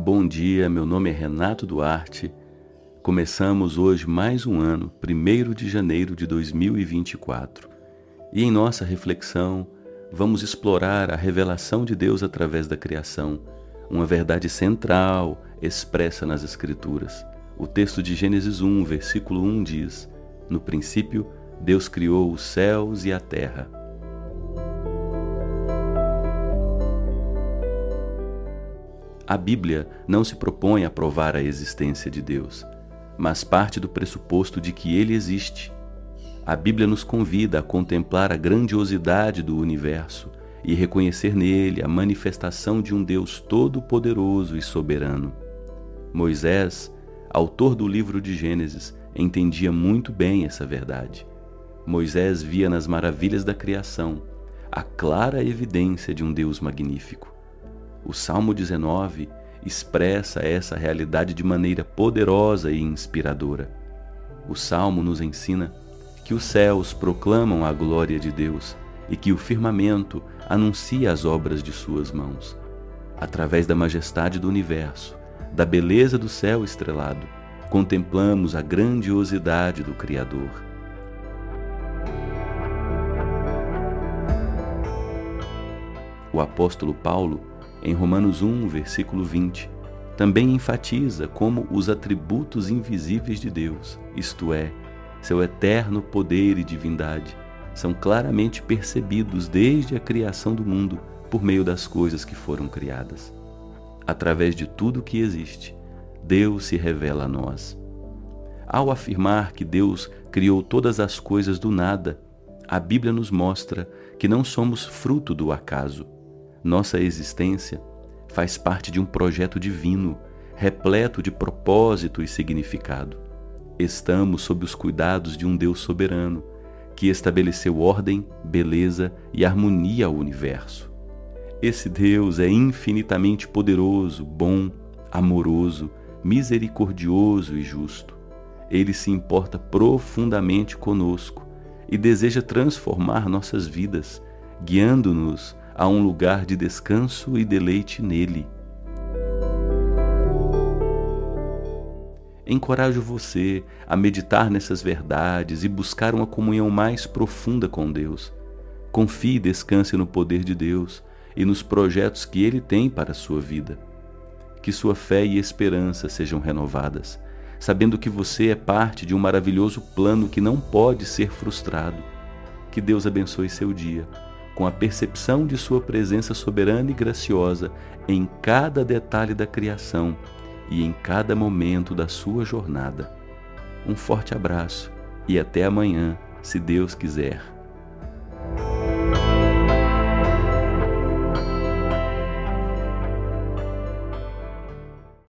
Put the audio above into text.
Bom dia, meu nome é Renato Duarte. Começamos hoje mais um ano, 1 de janeiro de 2024. E em nossa reflexão, vamos explorar a revelação de Deus através da criação, uma verdade central expressa nas Escrituras. O texto de Gênesis 1, versículo 1 diz: No princípio, Deus criou os céus e a terra. A Bíblia não se propõe a provar a existência de Deus, mas parte do pressuposto de que ele existe. A Bíblia nos convida a contemplar a grandiosidade do universo e reconhecer nele a manifestação de um Deus todo-poderoso e soberano. Moisés, autor do livro de Gênesis, entendia muito bem essa verdade. Moisés via nas maravilhas da criação a clara evidência de um Deus magnífico. O Salmo 19 expressa essa realidade de maneira poderosa e inspiradora. O Salmo nos ensina que os céus proclamam a glória de Deus e que o firmamento anuncia as obras de suas mãos. Através da majestade do universo, da beleza do céu estrelado, contemplamos a grandiosidade do Criador. O apóstolo Paulo em Romanos 1, versículo 20, também enfatiza como os atributos invisíveis de Deus, isto é, seu eterno poder e divindade, são claramente percebidos desde a criação do mundo por meio das coisas que foram criadas. Através de tudo que existe, Deus se revela a nós. Ao afirmar que Deus criou todas as coisas do nada, a Bíblia nos mostra que não somos fruto do acaso nossa existência faz parte de um projeto divino, repleto de propósito e significado. Estamos sob os cuidados de um Deus soberano, que estabeleceu ordem, beleza e harmonia ao universo. Esse Deus é infinitamente poderoso, bom, amoroso, misericordioso e justo. Ele se importa profundamente conosco e deseja transformar nossas vidas, guiando-nos a um lugar de descanso e deleite nele. Encorajo você a meditar nessas verdades e buscar uma comunhão mais profunda com Deus. Confie e descanse no poder de Deus e nos projetos que Ele tem para a sua vida. Que sua fé e esperança sejam renovadas, sabendo que você é parte de um maravilhoso plano que não pode ser frustrado. Que Deus abençoe seu dia com a percepção de Sua presença soberana e graciosa em cada detalhe da criação e em cada momento da sua jornada. Um forte abraço e até amanhã, se Deus quiser.